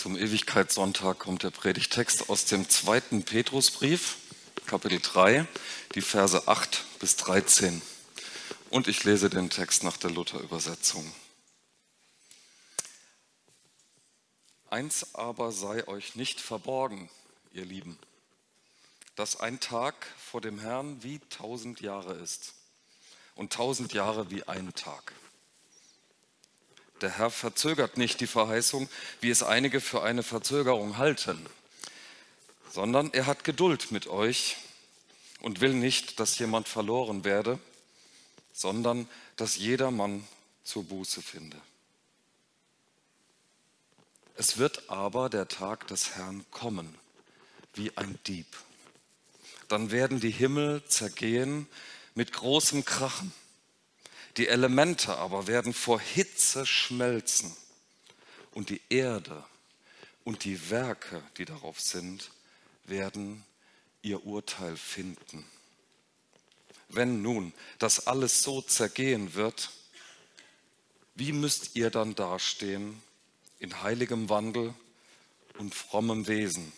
Zum Ewigkeitssonntag kommt der Predigtext aus dem zweiten Petrusbrief, Kapitel 3, die Verse 8 bis 13. Und ich lese den Text nach der Luther-Übersetzung. Eins aber sei euch nicht verborgen, ihr Lieben, dass ein Tag vor dem Herrn wie tausend Jahre ist und tausend Jahre wie ein Tag. Der Herr verzögert nicht die Verheißung, wie es einige für eine Verzögerung halten, sondern er hat Geduld mit euch und will nicht, dass jemand verloren werde, sondern dass jedermann zur Buße finde. Es wird aber der Tag des Herrn kommen, wie ein Dieb. Dann werden die Himmel zergehen mit großem Krachen die Elemente aber werden vor Hitze schmelzen und die Erde und die Werke, die darauf sind, werden ihr Urteil finden. Wenn nun das alles so zergehen wird, wie müsst ihr dann dastehen in heiligem Wandel und frommem Wesen,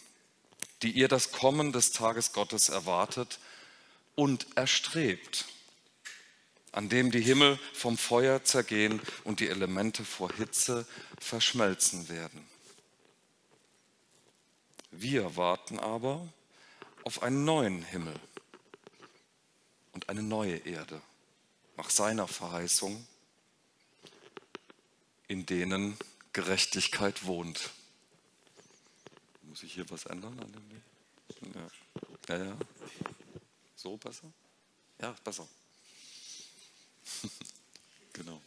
die ihr das Kommen des Tages Gottes erwartet und erstrebt? An dem die Himmel vom Feuer zergehen und die Elemente vor Hitze verschmelzen werden. Wir warten aber auf einen neuen Himmel und eine neue Erde nach seiner Verheißung, in denen Gerechtigkeit wohnt. Muss ich hier was ändern an dem Ja. ja, ja. So besser? Ja, besser. genau.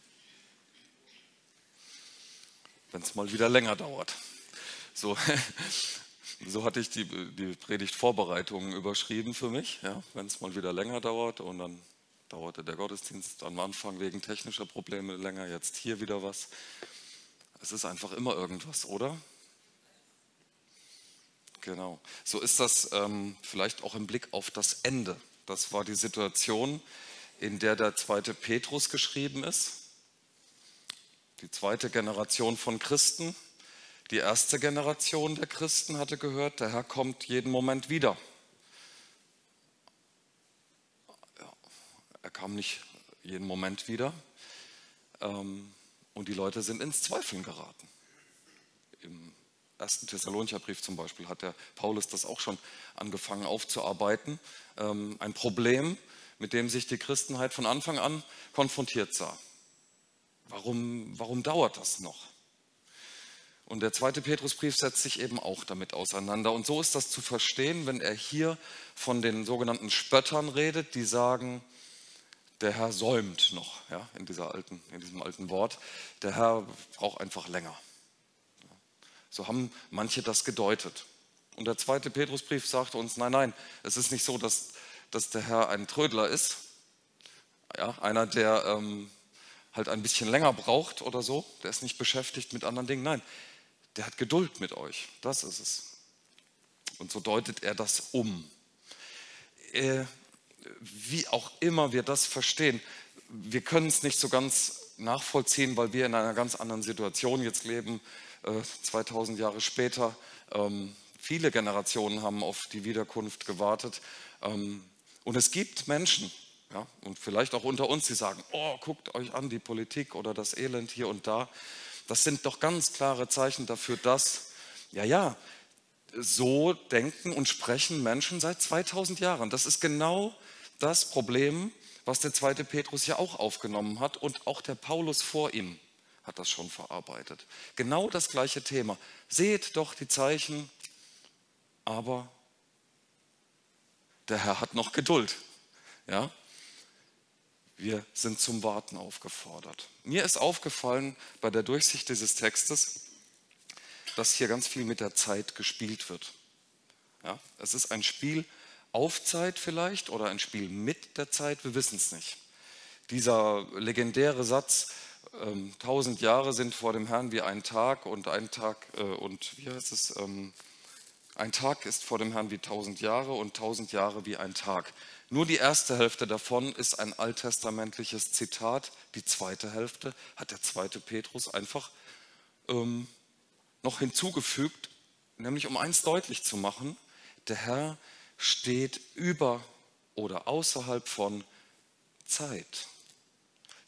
Wenn es mal wieder länger dauert. So, so hatte ich die, die Predigtvorbereitungen überschrieben für mich. Ja, Wenn es mal wieder länger dauert und dann dauerte der Gottesdienst am Anfang wegen technischer Probleme länger, jetzt hier wieder was. Es ist einfach immer irgendwas, oder? Genau. So ist das ähm, vielleicht auch im Blick auf das Ende. Das war die Situation, in der der zweite Petrus geschrieben ist. Die zweite Generation von Christen. Die erste Generation der Christen hatte gehört, der Herr kommt jeden Moment wieder. Er kam nicht jeden Moment wieder. Ähm, und die Leute sind ins Zweifeln geraten. Im ersten Thessalonicher Brief zum Beispiel hat der Paulus das auch schon angefangen aufzuarbeiten. Ähm, ein Problem, mit dem sich die Christenheit von Anfang an konfrontiert sah. Warum, warum dauert das noch? Und der zweite Petrusbrief setzt sich eben auch damit auseinander. Und so ist das zu verstehen, wenn er hier von den sogenannten Spöttern redet, die sagen, der Herr säumt noch, ja, in, dieser alten, in diesem alten Wort. Der Herr braucht einfach länger. So haben manche das gedeutet. Und der zweite Petrusbrief sagt uns, nein, nein, es ist nicht so, dass dass der Herr ein Trödler ist, ja, einer, der ähm, halt ein bisschen länger braucht oder so, der ist nicht beschäftigt mit anderen Dingen. Nein, der hat Geduld mit euch, das ist es. Und so deutet er das um. Äh, wie auch immer wir das verstehen, wir können es nicht so ganz nachvollziehen, weil wir in einer ganz anderen Situation jetzt leben, äh, 2000 Jahre später. Ähm, viele Generationen haben auf die Wiederkunft gewartet. Ähm, und es gibt Menschen, ja, und vielleicht auch unter uns, die sagen, oh, guckt euch an die Politik oder das Elend hier und da. Das sind doch ganz klare Zeichen dafür, dass, ja, ja, so denken und sprechen Menschen seit 2000 Jahren. Das ist genau das Problem, was der zweite Petrus ja auch aufgenommen hat und auch der Paulus vor ihm hat das schon verarbeitet. Genau das gleiche Thema. Seht doch die Zeichen, aber der Herr hat noch Geduld. Ja? Wir sind zum Warten aufgefordert. Mir ist aufgefallen bei der Durchsicht dieses Textes, dass hier ganz viel mit der Zeit gespielt wird. Ja? Es ist ein Spiel auf Zeit vielleicht oder ein Spiel mit der Zeit, wir wissen es nicht. Dieser legendäre Satz, ähm, tausend Jahre sind vor dem Herrn wie ein Tag und ein Tag äh, und wie heißt es, ähm, ein Tag ist vor dem Herrn wie tausend Jahre und tausend Jahre wie ein Tag. Nur die erste Hälfte davon ist ein alttestamentliches Zitat. Die zweite Hälfte hat der zweite Petrus einfach ähm, noch hinzugefügt, nämlich um eins deutlich zu machen, der Herr steht über oder außerhalb von Zeit.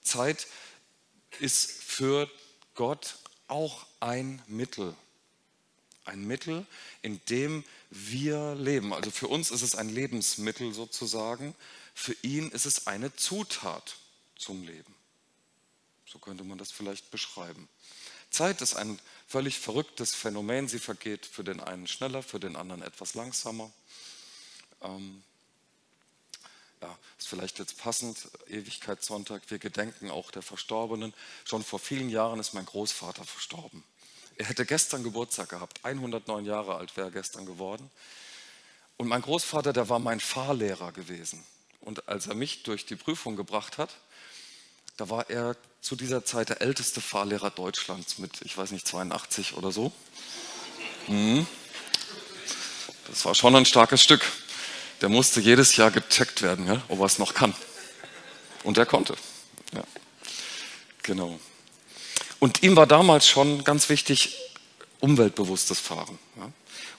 Zeit ist für Gott auch ein Mittel. Ein Mittel, in dem wir leben. Also für uns ist es ein Lebensmittel sozusagen. Für ihn ist es eine Zutat zum Leben. So könnte man das vielleicht beschreiben. Zeit ist ein völlig verrücktes Phänomen. Sie vergeht für den einen schneller, für den anderen etwas langsamer. Ähm, ja, ist vielleicht jetzt passend, Ewigkeitssonntag, wir gedenken auch der Verstorbenen. Schon vor vielen Jahren ist mein Großvater verstorben. Er hätte gestern Geburtstag gehabt, 109 Jahre alt wäre er gestern geworden. Und mein Großvater, der war mein Fahrlehrer gewesen. Und als er mich durch die Prüfung gebracht hat, da war er zu dieser Zeit der älteste Fahrlehrer Deutschlands mit, ich weiß nicht, 82 oder so. Mhm. Das war schon ein starkes Stück. Der musste jedes Jahr gecheckt werden, ja, ob er es noch kann. Und er konnte. Ja. Genau. Und ihm war damals schon ganz wichtig, umweltbewusstes Fahren.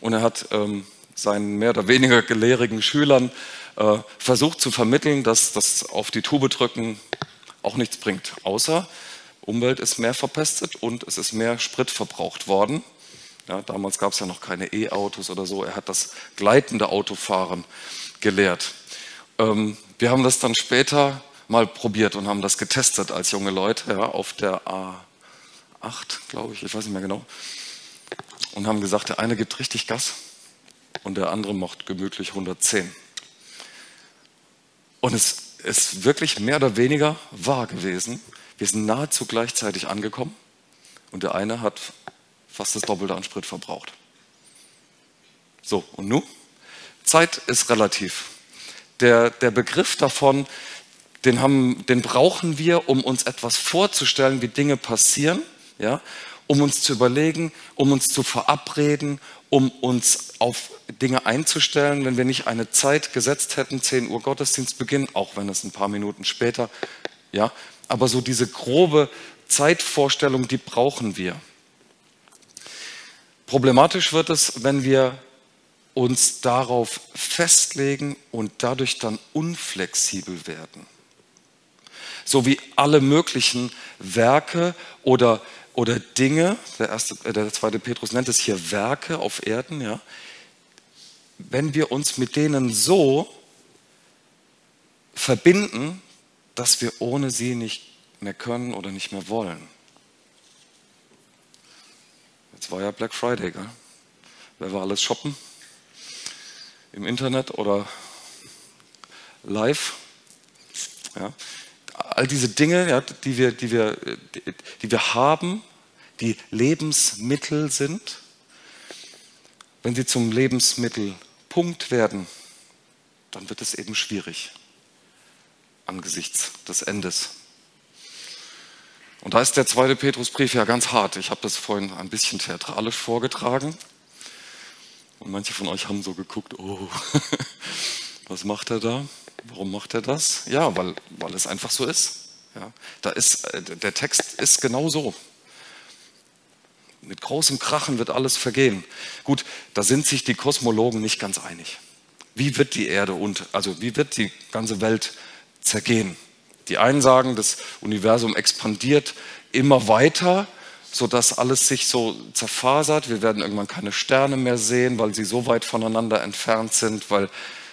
Und er hat ähm, seinen mehr oder weniger gelehrigen Schülern äh, versucht zu vermitteln, dass das auf die Tube drücken auch nichts bringt, außer Umwelt ist mehr verpestet und es ist mehr Sprit verbraucht worden. Ja, damals gab es ja noch keine E-Autos oder so. Er hat das gleitende Autofahren gelehrt. Ähm, wir haben das dann später mal probiert und haben das getestet als junge Leute ja, auf der A8, glaube ich, ich weiß nicht mehr genau. Und haben gesagt, der eine gibt richtig Gas und der andere macht gemütlich 110. Und es ist wirklich mehr oder weniger wahr gewesen. Wir sind nahezu gleichzeitig angekommen und der eine hat fast das Doppelte an Sprit verbraucht. So, und nun? Zeit ist relativ. Der, der Begriff davon, den, haben, den brauchen wir, um uns etwas vorzustellen, wie Dinge passieren, ja, um uns zu überlegen, um uns zu verabreden, um uns auf Dinge einzustellen, wenn wir nicht eine Zeit gesetzt hätten, 10 Uhr Gottesdienstbeginn, auch wenn es ein paar Minuten später, ja, aber so diese grobe Zeitvorstellung, die brauchen wir. Problematisch wird es, wenn wir uns darauf festlegen und dadurch dann unflexibel werden. So wie alle möglichen Werke oder oder Dinge, der, erste, äh, der zweite Petrus nennt es hier Werke auf Erden, ja, wenn wir uns mit denen so verbinden, dass wir ohne sie nicht mehr können oder nicht mehr wollen. Jetzt war ja Black Friday, gell? Wer war alles shoppen? Im Internet oder live? Ja. All diese Dinge, ja, die, wir, die, wir, die, die wir haben, die Lebensmittel sind, wenn sie zum Lebensmittelpunkt werden, dann wird es eben schwierig angesichts des Endes. Und da ist der zweite Petrusbrief ja ganz hart. Ich habe das vorhin ein bisschen theatralisch vorgetragen. Und manche von euch haben so geguckt, oh, was macht er da? Warum macht er das? Ja, weil, weil es einfach so ist. Ja, da ist äh, der Text ist genau so. Mit großem Krachen wird alles vergehen. Gut, da sind sich die Kosmologen nicht ganz einig. Wie wird die Erde und also wie wird die ganze Welt zergehen? Die einen sagen, das Universum expandiert immer weiter, sodass alles sich so zerfasert. Wir werden irgendwann keine Sterne mehr sehen, weil sie so weit voneinander entfernt sind, weil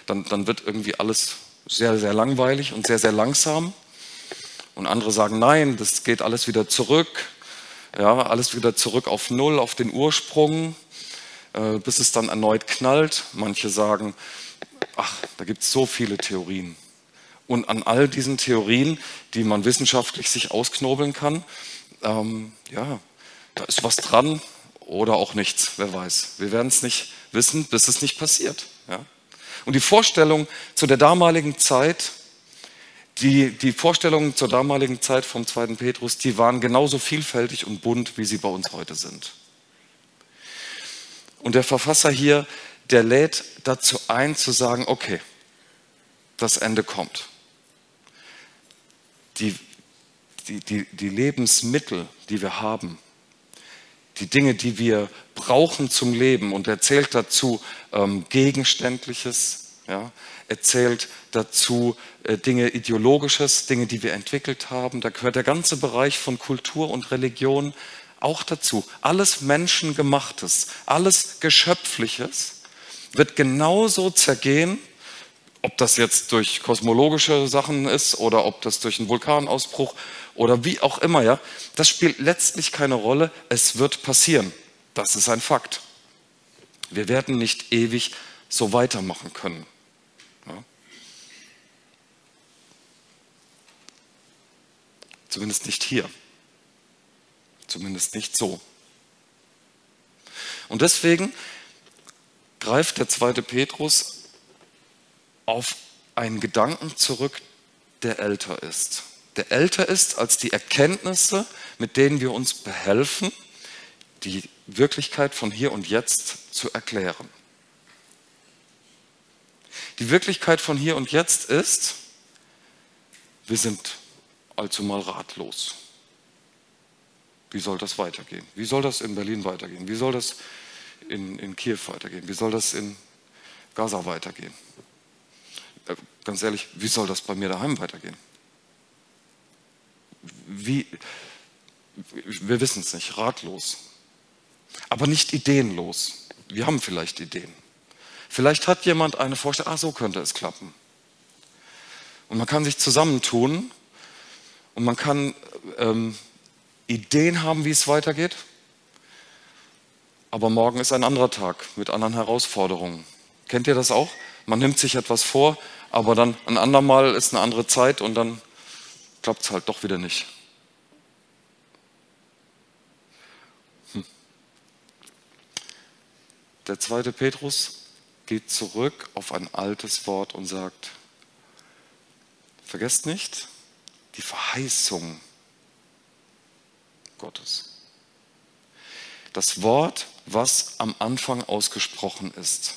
dann, dann wird irgendwie alles sehr, sehr langweilig und sehr, sehr langsam. Und andere sagen, nein, das geht alles wieder zurück. Ja, alles wieder zurück auf Null, auf den Ursprung, äh, bis es dann erneut knallt. Manche sagen, ach, da gibt es so viele Theorien. Und an all diesen Theorien, die man wissenschaftlich sich ausknobeln kann, ähm, ja, da ist was dran oder auch nichts, wer weiß. Wir werden es nicht wissen, bis es nicht passiert. Ja? Und die Vorstellung zu der damaligen Zeit die, die Vorstellungen zur damaligen Zeit vom zweiten Petrus, die waren genauso vielfältig und bunt, wie sie bei uns heute sind. Und der Verfasser hier, der lädt dazu ein, zu sagen, okay, das Ende kommt. Die, die, die, die Lebensmittel, die wir haben, die Dinge, die wir brauchen zum Leben. Und er zählt dazu ähm, Gegenständliches, ja? Er zählt dazu äh, Dinge Ideologisches, Dinge, die wir entwickelt haben. Da gehört der ganze Bereich von Kultur und Religion auch dazu. Alles Menschengemachtes, alles Geschöpfliches wird genauso zergehen, ob das jetzt durch kosmologische Sachen ist oder ob das durch einen Vulkanausbruch oder wie auch immer, ja, das spielt letztlich keine Rolle. Es wird passieren. Das ist ein Fakt. Wir werden nicht ewig so weitermachen können. Zumindest nicht hier. Zumindest nicht so. Und deswegen greift der zweite Petrus auf einen Gedanken zurück, der älter ist der älter ist als die Erkenntnisse, mit denen wir uns behelfen, die Wirklichkeit von hier und jetzt zu erklären. Die Wirklichkeit von hier und jetzt ist, wir sind allzu mal ratlos. Wie soll das weitergehen? Wie soll das in Berlin weitergehen? Wie soll das in, in Kiew weitergehen? Wie soll das in Gaza weitergehen? Äh, ganz ehrlich, wie soll das bei mir daheim weitergehen? wie, wir wissen es nicht, ratlos, aber nicht ideenlos. Wir haben vielleicht Ideen. Vielleicht hat jemand eine Vorstellung, ah, so könnte es klappen. Und man kann sich zusammentun und man kann ähm, Ideen haben, wie es weitergeht. Aber morgen ist ein anderer Tag mit anderen Herausforderungen. Kennt ihr das auch? Man nimmt sich etwas vor, aber dann ein andermal ist eine andere Zeit und dann klappt es halt doch wieder nicht. Hm. Der zweite Petrus geht zurück auf ein altes Wort und sagt, vergesst nicht die Verheißung Gottes. Das Wort, was am Anfang ausgesprochen ist.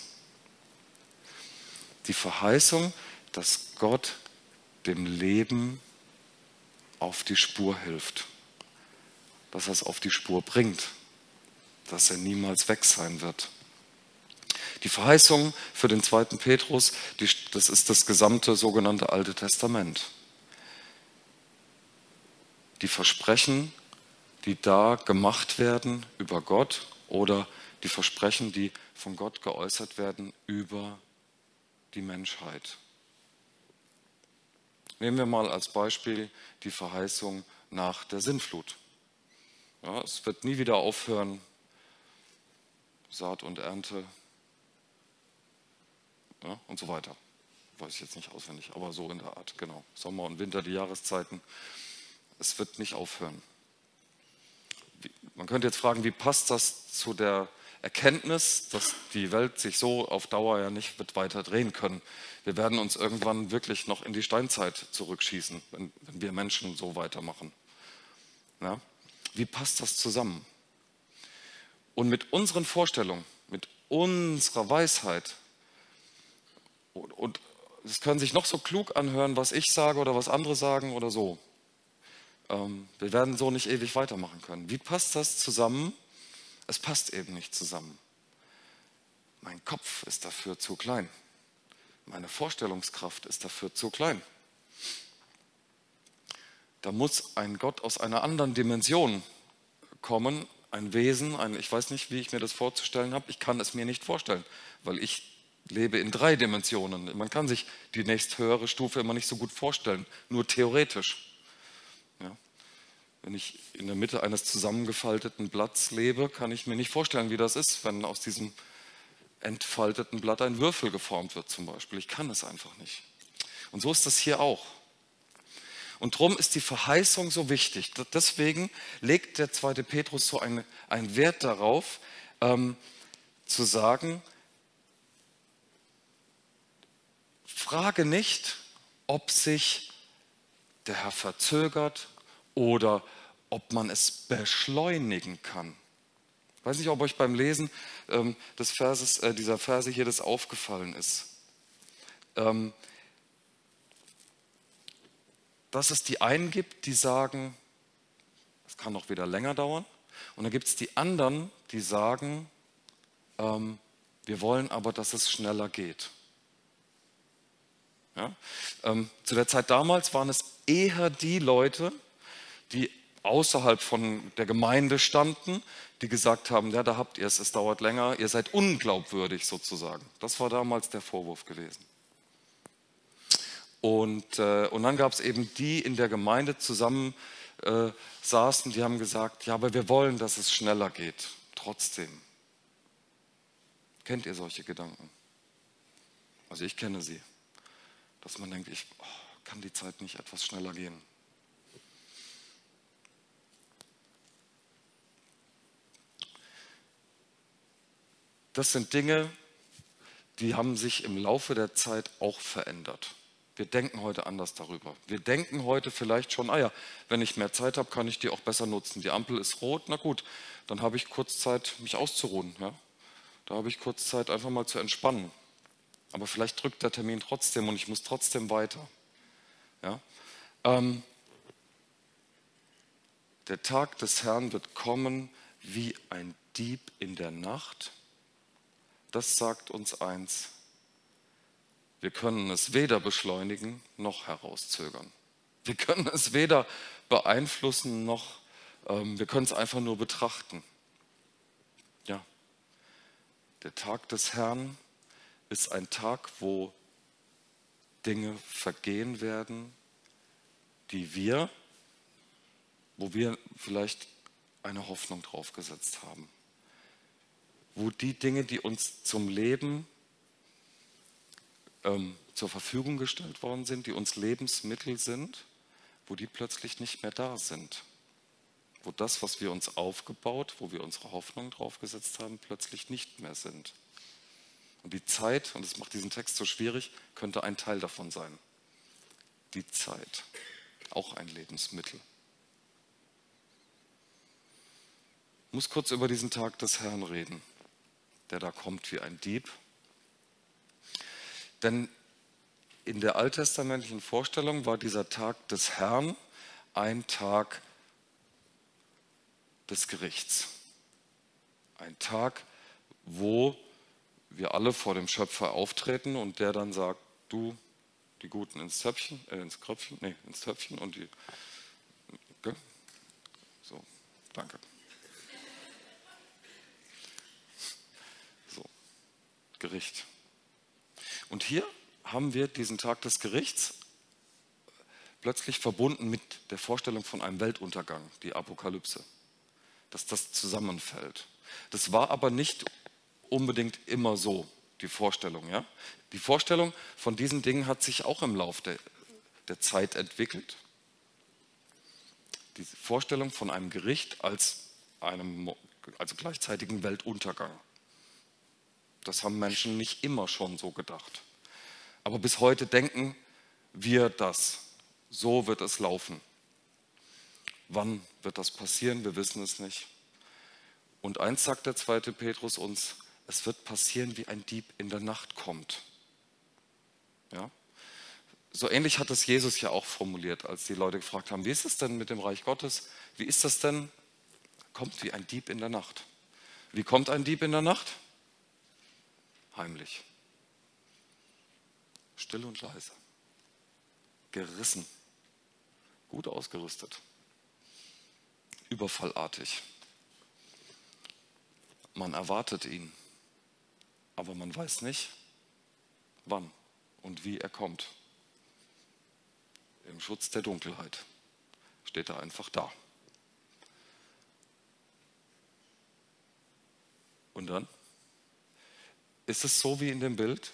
Die Verheißung, dass Gott dem Leben auf die Spur hilft, dass er es auf die Spur bringt, dass er niemals weg sein wird. Die Verheißung für den zweiten Petrus, die, das ist das gesamte sogenannte Alte Testament. Die Versprechen, die da gemacht werden über Gott oder die Versprechen, die von Gott geäußert werden über die Menschheit. Nehmen wir mal als Beispiel die Verheißung nach der Sintflut. Ja, es wird nie wieder aufhören, Saat und Ernte ja, und so weiter. Weiß ich jetzt nicht auswendig, aber so in der Art, genau. Sommer und Winter, die Jahreszeiten. Es wird nicht aufhören. Man könnte jetzt fragen, wie passt das zu der Erkenntnis, dass die Welt sich so auf Dauer ja nicht wird weiter drehen können. Wir werden uns irgendwann wirklich noch in die Steinzeit zurückschießen, wenn, wenn wir Menschen so weitermachen. Ja? Wie passt das zusammen? Und mit unseren Vorstellungen, mit unserer Weisheit, und, und es können sich noch so klug anhören, was ich sage oder was andere sagen oder so. Ähm, wir werden so nicht ewig weitermachen können. Wie passt das zusammen es passt eben nicht zusammen. Mein Kopf ist dafür zu klein. Meine Vorstellungskraft ist dafür zu klein. Da muss ein Gott aus einer anderen Dimension kommen, ein Wesen, ein, ich weiß nicht, wie ich mir das vorzustellen habe, ich kann es mir nicht vorstellen, weil ich lebe in drei Dimensionen. Man kann sich die nächsthöhere Stufe immer nicht so gut vorstellen, nur theoretisch. Wenn ich in der Mitte eines zusammengefalteten Blatts lebe, kann ich mir nicht vorstellen, wie das ist, wenn aus diesem entfalteten Blatt ein Würfel geformt wird zum Beispiel. Ich kann es einfach nicht. Und so ist das hier auch. Und darum ist die Verheißung so wichtig. Deswegen legt der zweite Petrus so einen, einen Wert darauf, ähm, zu sagen, frage nicht, ob sich der Herr verzögert oder ob man es beschleunigen kann. Ich weiß nicht, ob euch beim Lesen ähm, des Verses, äh, dieser Verse hier das aufgefallen ist. Ähm, dass es die einen gibt, die sagen, es kann noch wieder länger dauern, Und dann gibt es die anderen, die sagen, ähm, wir wollen aber, dass es schneller geht. Ja? Ähm, zu der Zeit damals waren es eher die Leute, die außerhalb von der Gemeinde standen, die gesagt haben, ja, da habt ihr es, es dauert länger, ihr seid unglaubwürdig sozusagen. Das war damals der Vorwurf gewesen. Und, äh, und dann gab es eben die in der Gemeinde zusammen äh, saßen, die haben gesagt, ja, aber wir wollen, dass es schneller geht, trotzdem. Kennt ihr solche Gedanken? Also ich kenne sie, dass man denkt, ich oh, kann die Zeit nicht etwas schneller gehen. Das sind Dinge, die haben sich im Laufe der Zeit auch verändert. Wir denken heute anders darüber. Wir denken heute vielleicht schon, ah ja, wenn ich mehr Zeit habe, kann ich die auch besser nutzen. Die Ampel ist rot, na gut, dann habe ich kurz Zeit, mich auszuruhen. Ja? Da habe ich kurz Zeit, einfach mal zu entspannen. Aber vielleicht drückt der Termin trotzdem und ich muss trotzdem weiter. Ja? Ähm, der Tag des Herrn wird kommen wie ein Dieb in der Nacht. Das sagt uns eins, wir können es weder beschleunigen noch herauszögern. Wir können es weder beeinflussen noch, ähm, wir können es einfach nur betrachten. Ja, der Tag des Herrn ist ein Tag, wo Dinge vergehen werden, die wir, wo wir vielleicht eine Hoffnung drauf gesetzt haben. Wo die Dinge, die uns zum Leben ähm, zur Verfügung gestellt worden sind, die uns Lebensmittel sind, wo die plötzlich nicht mehr da sind. Wo das, was wir uns aufgebaut, wo wir unsere Hoffnung draufgesetzt haben, plötzlich nicht mehr sind. Und die Zeit, und das macht diesen Text so schwierig, könnte ein Teil davon sein. Die Zeit, auch ein Lebensmittel. Ich muss kurz über diesen Tag des Herrn reden, der da kommt wie ein Dieb denn in der alttestamentlichen Vorstellung war dieser Tag des Herrn ein Tag des Gerichts. Ein Tag, wo wir alle vor dem Schöpfer auftreten und der dann sagt, du, die Guten ins Töpfchen, äh, ins Kröpfchen, nee, ins Töpfchen und die, okay? so, danke. Gericht. Und hier haben wir diesen Tag des Gerichts plötzlich verbunden mit der Vorstellung von einem Weltuntergang, die Apokalypse, dass das zusammenfällt. Das war aber nicht unbedingt immer so, die Vorstellung. Ja? Die Vorstellung von diesen Dingen hat sich auch im Laufe der, der Zeit entwickelt. Die Vorstellung von einem Gericht als einem also gleichzeitigen Weltuntergang. Das haben Menschen nicht immer schon so gedacht. Aber bis heute denken wir das. So wird es laufen. Wann wird das passieren? Wir wissen es nicht. Und eins sagt der zweite Petrus uns, es wird passieren, wie ein Dieb in der Nacht kommt. Ja? So ähnlich hat es Jesus ja auch formuliert, als die Leute gefragt haben, wie ist es denn mit dem Reich Gottes? Wie ist das denn? Kommt wie ein Dieb in der Nacht. Wie kommt ein Dieb in der Nacht? Heimlich. Still und leise. Gerissen. Gut ausgerüstet. Überfallartig. Man erwartet ihn, aber man weiß nicht, wann und wie er kommt. Im Schutz der Dunkelheit steht er einfach da. Und dann? Ist es so wie in dem Bild,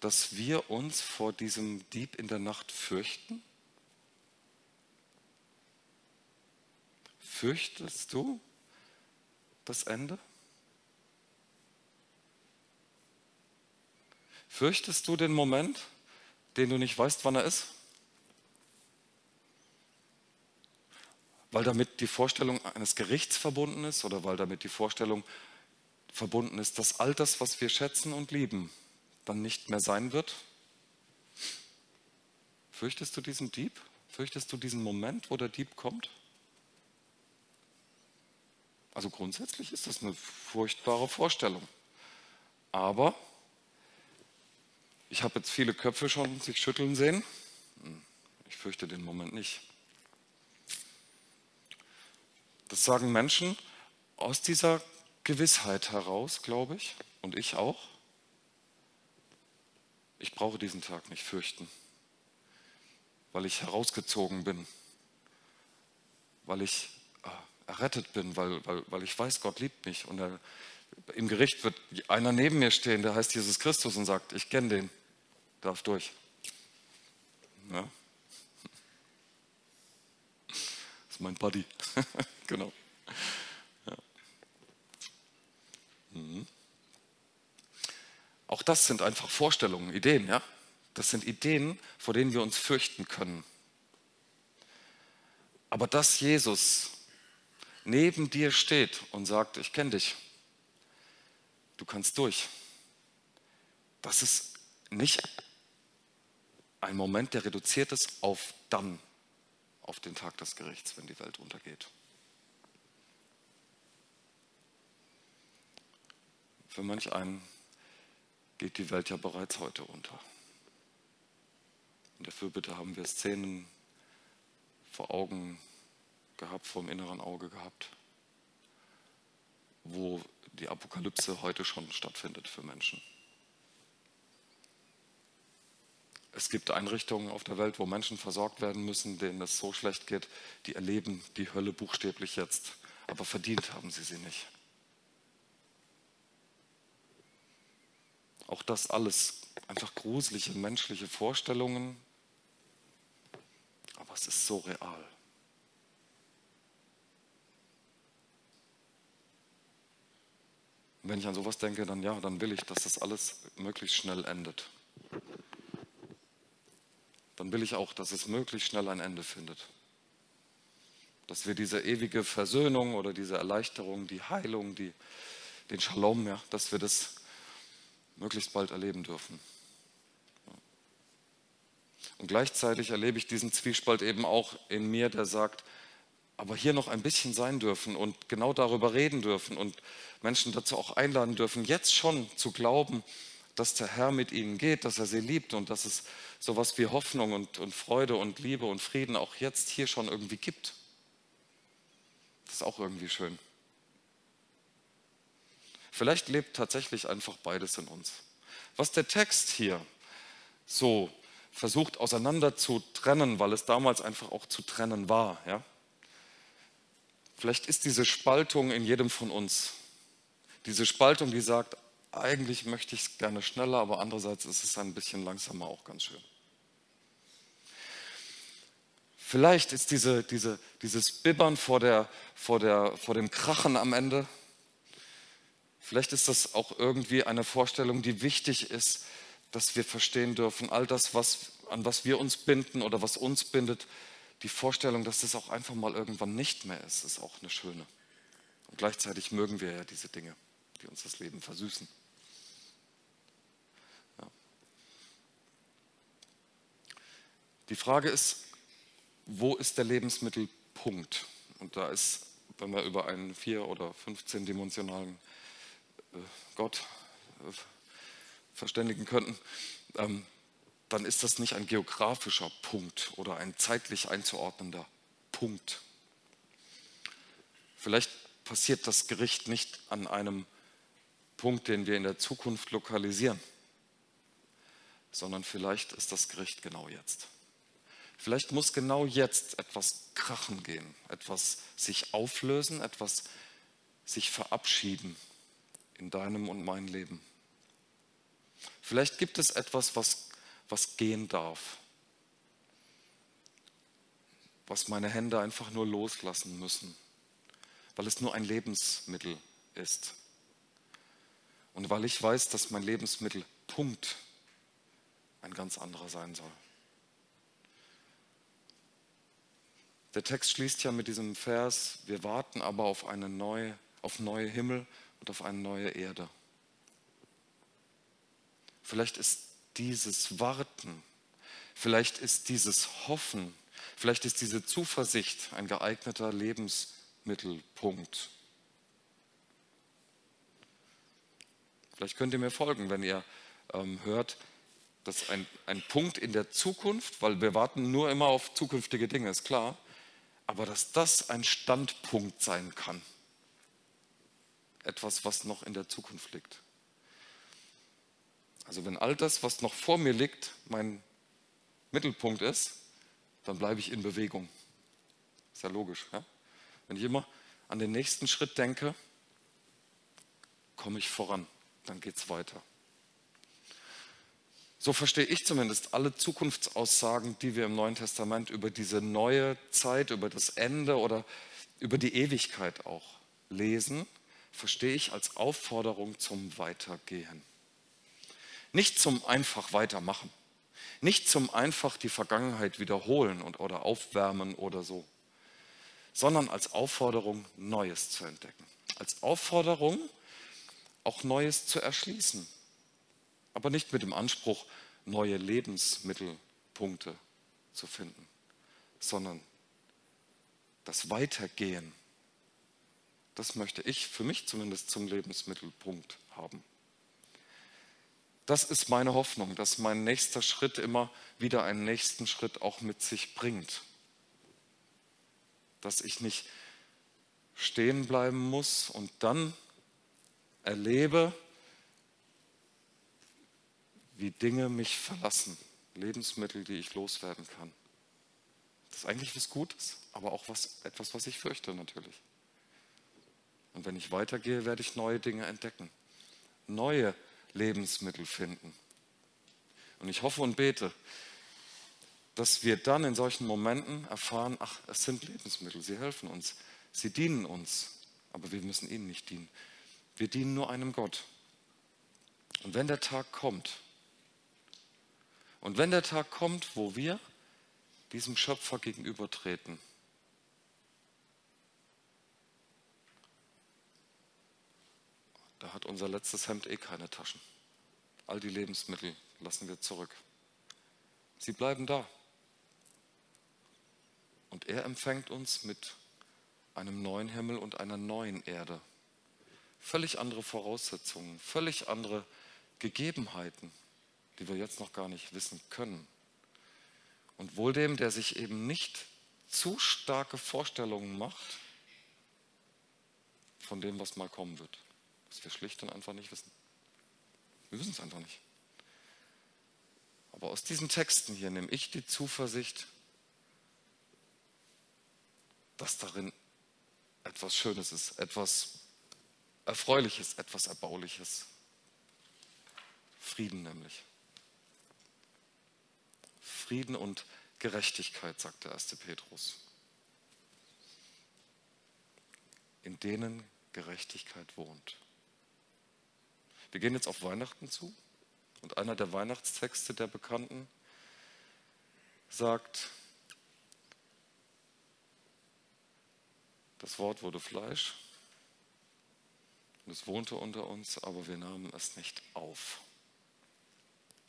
dass wir uns vor diesem Dieb in der Nacht fürchten? Fürchtest du das Ende? Fürchtest du den Moment, den du nicht weißt, wann er ist? Weil damit die Vorstellung eines Gerichts verbunden ist oder weil damit die Vorstellung verbunden ist, dass all das, was wir schätzen und lieben, dann nicht mehr sein wird? Fürchtest du diesen Dieb? Fürchtest du diesen Moment, wo der Dieb kommt? Also grundsätzlich ist das eine furchtbare Vorstellung. Aber ich habe jetzt viele Köpfe schon sich schütteln sehen. Hm, ich fürchte den Moment nicht. Das sagen Menschen aus dieser Gewissheit heraus, glaube ich, und ich auch. Ich brauche diesen Tag nicht fürchten, weil ich herausgezogen bin, weil ich äh, errettet bin, weil, weil, weil ich weiß, Gott liebt mich. Und er, im Gericht wird einer neben mir stehen, der heißt Jesus Christus und sagt, ich kenne den, darf durch. Ja. Das ist mein Buddy. genau. Ja. Mhm. Auch das sind einfach Vorstellungen, Ideen, ja. Das sind Ideen, vor denen wir uns fürchten können. Aber dass Jesus neben dir steht und sagt, ich kenne dich, du kannst durch, das ist nicht ein Moment, der reduziert ist auf dann, auf den Tag des Gerichts, wenn die Welt untergeht. Für manch einen geht die Welt ja bereits heute unter. In der Fürbitte haben wir Szenen vor Augen gehabt, vor dem inneren Auge gehabt, wo die Apokalypse heute schon stattfindet für Menschen. Es gibt Einrichtungen auf der Welt, wo Menschen versorgt werden müssen, denen es so schlecht geht, die erleben die Hölle buchstäblich jetzt, aber verdient haben sie sie nicht. Auch das alles einfach gruselige menschliche Vorstellungen, aber es ist so real. Und wenn ich an sowas denke, dann ja, dann will ich, dass das alles möglichst schnell endet. Dann will ich auch, dass es möglichst schnell ein Ende findet. Dass wir diese ewige Versöhnung oder diese Erleichterung, die Heilung, die, den Shalom, ja, dass wir das möglichst bald erleben dürfen. Und gleichzeitig erlebe ich diesen Zwiespalt eben auch in mir, der sagt, aber hier noch ein bisschen sein dürfen und genau darüber reden dürfen und Menschen dazu auch einladen dürfen, jetzt schon zu glauben, dass der Herr mit ihnen geht, dass er sie liebt und dass es sowas wie Hoffnung und, und Freude und Liebe und Frieden auch jetzt hier schon irgendwie gibt. Das ist auch irgendwie schön. Vielleicht lebt tatsächlich einfach beides in uns. Was der Text hier so versucht auseinander zu trennen, weil es damals einfach auch zu trennen war. Ja? Vielleicht ist diese Spaltung in jedem von uns. Diese Spaltung, die sagt, eigentlich möchte ich es gerne schneller, aber andererseits ist es ein bisschen langsamer auch ganz schön. Vielleicht ist diese, diese, dieses Bibbern vor, der, vor, der, vor dem Krachen am Ende Vielleicht ist das auch irgendwie eine Vorstellung, die wichtig ist, dass wir verstehen dürfen, all das, was, an was wir uns binden oder was uns bindet, die Vorstellung, dass das auch einfach mal irgendwann nicht mehr ist, ist auch eine schöne. Und gleichzeitig mögen wir ja diese Dinge, die uns das Leben versüßen. Ja. Die Frage ist, wo ist der Lebensmittelpunkt? Und da ist, wenn wir über einen vier- oder 15-dimensionalen äh, Gott äh, verständigen könnten, ähm, dann ist das nicht ein geografischer Punkt oder ein zeitlich einzuordnender Punkt. Vielleicht passiert das Gericht nicht an einem Punkt, den wir in der Zukunft lokalisieren, sondern vielleicht ist das Gericht genau jetzt. Vielleicht muss genau jetzt etwas krachen gehen, etwas sich auflösen, etwas sich verabschieden in deinem und meinem Leben. Vielleicht gibt es etwas, was, was gehen darf, was meine Hände einfach nur loslassen müssen, weil es nur ein Lebensmittel ist. Und weil ich weiß, dass mein Lebensmittelpunkt ein ganz anderer sein soll. Der Text schließt ja mit diesem Vers, wir warten aber auf eine neue, auf neue Himmel und auf eine neue Erde. Vielleicht ist dieses Warten, vielleicht ist dieses Hoffen, vielleicht ist diese Zuversicht ein geeigneter Lebensmittelpunkt. Vielleicht könnt ihr mir folgen, wenn ihr ähm, hört, dass ein, ein Punkt in der Zukunft, weil wir warten nur immer auf zukünftige Dinge, ist klar, aber dass das ein Standpunkt sein kann. Etwas, was noch in der Zukunft liegt. Also wenn all das, was noch vor mir liegt, mein Mittelpunkt ist, dann bleibe ich in Bewegung. Ist ja logisch. Ja? Wenn ich immer an den nächsten Schritt denke, komme ich voran, dann geht es weiter. So verstehe ich zumindest alle Zukunftsaussagen, die wir im Neuen Testament über diese neue Zeit, über das Ende oder über die Ewigkeit auch lesen, verstehe ich als Aufforderung zum Weitergehen. Nicht zum einfach weitermachen, nicht zum einfach die Vergangenheit wiederholen und, oder aufwärmen oder so, sondern als Aufforderung, Neues zu entdecken. Als Aufforderung, auch Neues zu erschließen. Aber nicht mit dem Anspruch, neue Lebensmittelpunkte zu finden, sondern das Weitergehen. Das möchte ich für mich zumindest zum Lebensmittelpunkt haben. Das ist meine Hoffnung, dass mein nächster Schritt immer wieder einen nächsten Schritt auch mit sich bringt dass ich nicht stehen bleiben muss und dann erlebe, wie Dinge mich verlassen, Lebensmittel, die ich loswerden kann. Das ist eigentlich was Gutes, aber auch was, etwas, was ich fürchte natürlich. Und wenn ich weitergehe, werde ich neue Dinge entdecken, neue Lebensmittel finden. Und ich hoffe und bete, dass wir dann in solchen Momenten erfahren, ach, es sind Lebensmittel, sie helfen uns, sie dienen uns, aber wir müssen ihnen nicht dienen. Wir dienen nur einem Gott. Und wenn der Tag kommt, und wenn der Tag kommt, wo wir diesem Schöpfer gegenübertreten, da hat unser letztes Hemd eh keine Taschen. All die Lebensmittel lassen wir zurück. Sie bleiben da. Und er empfängt uns mit einem neuen Himmel und einer neuen Erde. Völlig andere Voraussetzungen, völlig andere Gegebenheiten, die wir jetzt noch gar nicht wissen können. Und wohl dem, der sich eben nicht zu starke Vorstellungen macht von dem, was mal kommen wird. Was wir schlicht und einfach nicht wissen. Wir wissen es einfach nicht. Aber aus diesen Texten hier nehme ich die Zuversicht, dass darin etwas Schönes ist, etwas Erfreuliches, etwas Erbauliches. Frieden nämlich. Frieden und Gerechtigkeit, sagt der erste Petrus. In denen Gerechtigkeit wohnt. Wir gehen jetzt auf Weihnachten zu und einer der Weihnachtstexte der Bekannten sagt, Das Wort wurde Fleisch und es wohnte unter uns, aber wir nahmen es nicht auf.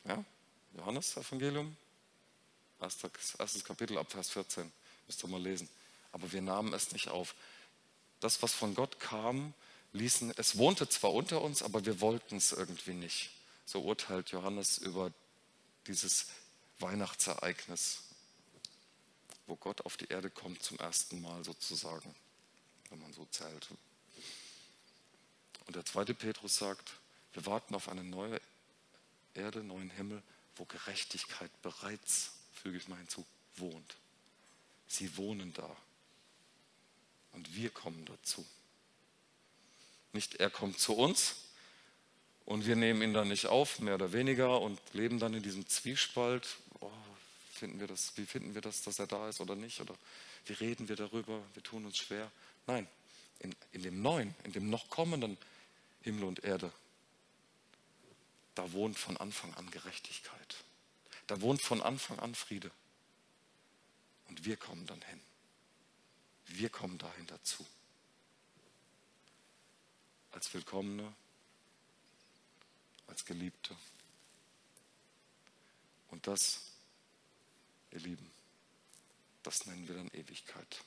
Ja? Johannes Evangelium, erstes, Kapitel ab Vers 14, müsst ihr mal lesen. Aber wir nahmen es nicht auf. Das, was von Gott kam, ließen, es wohnte zwar unter uns, aber wir wollten es irgendwie nicht. So urteilt Johannes über dieses Weihnachtsereignis, wo Gott auf die Erde kommt zum ersten Mal sozusagen wenn man so zählt. Und der zweite Petrus sagt, wir warten auf eine neue Erde, neuen Himmel, wo Gerechtigkeit bereits, füge ich mal hinzu, wohnt. Sie wohnen da. Und wir kommen dazu. Nicht er kommt zu uns und wir nehmen ihn dann nicht auf, mehr oder weniger, und leben dann in diesem Zwiespalt. Oh, finden wir das, wie finden wir das, dass er da ist oder nicht? Oder wie reden wir darüber? Wir tun uns schwer. Nein, in, in dem neuen, in dem noch kommenden Himmel und Erde, da wohnt von Anfang an Gerechtigkeit. Da wohnt von Anfang an Friede. Und wir kommen dann hin. Wir kommen dahin dazu. Als Willkommene, als Geliebte. Und das, ihr Lieben, das nennen wir dann Ewigkeit.